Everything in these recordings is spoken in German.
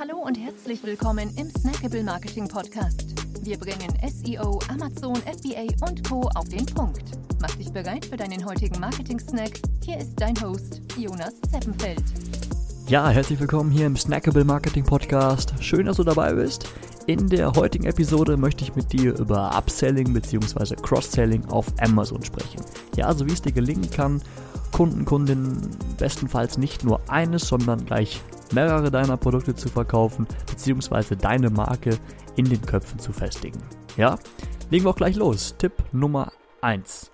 Hallo und herzlich willkommen im Snackable Marketing Podcast. Wir bringen SEO, Amazon, FBA und Co. auf den Punkt. Mach dich bereit für deinen heutigen Marketing-Snack. Hier ist dein Host, Jonas Zeppenfeld. Ja, herzlich willkommen hier im Snackable Marketing Podcast. Schön, dass du dabei bist. In der heutigen Episode möchte ich mit dir über Upselling bzw. Cross-Selling auf Amazon sprechen. Ja, also wie es dir gelingen kann, Kunden, Kundinnen bestenfalls nicht nur eines, sondern gleich mehrere deiner Produkte zu verkaufen, beziehungsweise deine Marke in den Köpfen zu festigen. Ja, legen wir auch gleich los. Tipp Nummer 1.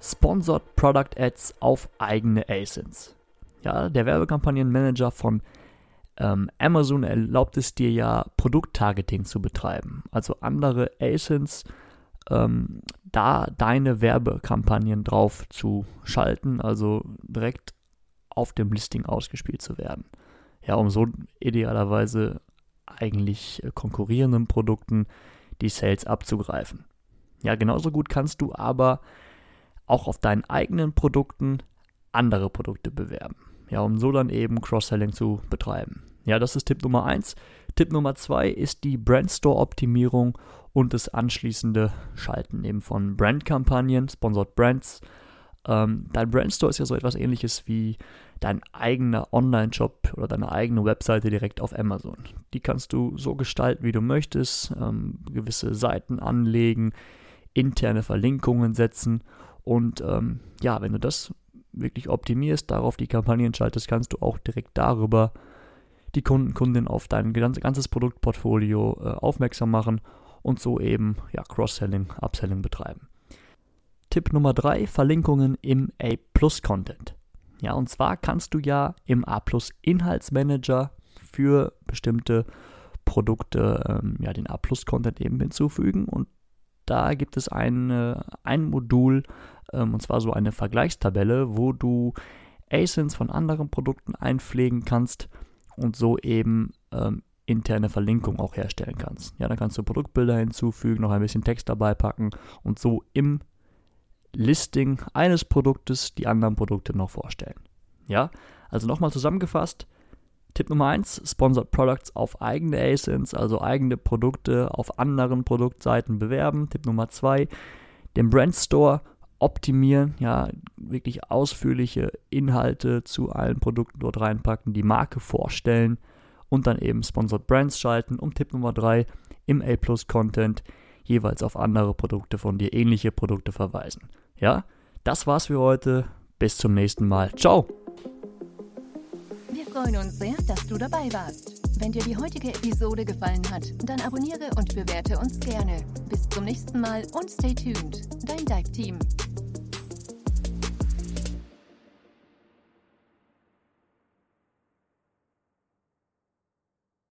Sponsored Product Ads auf eigene ASINs. Ja, der Werbekampagnenmanager von ähm, Amazon erlaubt es dir ja, Produkttargeting zu betreiben. Also andere ASINs ähm, da deine Werbekampagnen drauf zu schalten, also direkt auf dem Listing ausgespielt zu werden ja, um so idealerweise eigentlich äh, konkurrierenden Produkten die Sales abzugreifen. Ja, genauso gut kannst du aber auch auf deinen eigenen Produkten andere Produkte bewerben. Ja, um so dann eben Cross-Selling zu betreiben. Ja, das ist Tipp Nummer 1. Tipp Nummer 2 ist die Brandstore-Optimierung und das anschließende Schalten eben von Brandkampagnen, Sponsored Brands. Ähm, dein Brandstore ist ja so etwas ähnliches wie dein eigener Online-Shop oder deine eigene Webseite direkt auf Amazon. Die kannst du so gestalten, wie du möchtest, ähm, gewisse Seiten anlegen, interne Verlinkungen setzen und ähm, ja, wenn du das wirklich optimierst, darauf die Kampagnen schaltest, kannst du auch direkt darüber die Kunden, Kundinnen auf dein ganzes Produktportfolio äh, aufmerksam machen und so eben ja, Cross-Selling, Upselling betreiben. Tipp Nummer 3, Verlinkungen im A-Plus-Content. Ja, und zwar kannst du ja im A Plus Inhaltsmanager für bestimmte Produkte ähm, ja, den A Plus Content eben hinzufügen und da gibt es ein, ein Modul, ähm, und zwar so eine Vergleichstabelle, wo du ASINs von anderen Produkten einpflegen kannst und so eben ähm, interne Verlinkung auch herstellen kannst. Ja, dann kannst du Produktbilder hinzufügen, noch ein bisschen Text dabei packen und so im Listing eines Produktes die anderen Produkte noch vorstellen. Ja, also nochmal zusammengefasst. Tipp Nummer 1, Sponsored Products auf eigene ASINs, also eigene Produkte auf anderen Produktseiten bewerben. Tipp Nummer 2, den Brand Store optimieren, ja, wirklich ausführliche Inhalte zu allen Produkten dort reinpacken, die Marke vorstellen und dann eben Sponsored Brands schalten. Und Tipp Nummer 3, im A-Plus Content jeweils auf andere Produkte von dir, ähnliche Produkte verweisen. Ja, das war's für heute. Bis zum nächsten Mal. Ciao. Wir freuen uns sehr, dass du dabei warst. Wenn dir die heutige Episode gefallen hat, dann abonniere und bewerte uns gerne. Bis zum nächsten Mal und stay tuned. Dein Dive Team.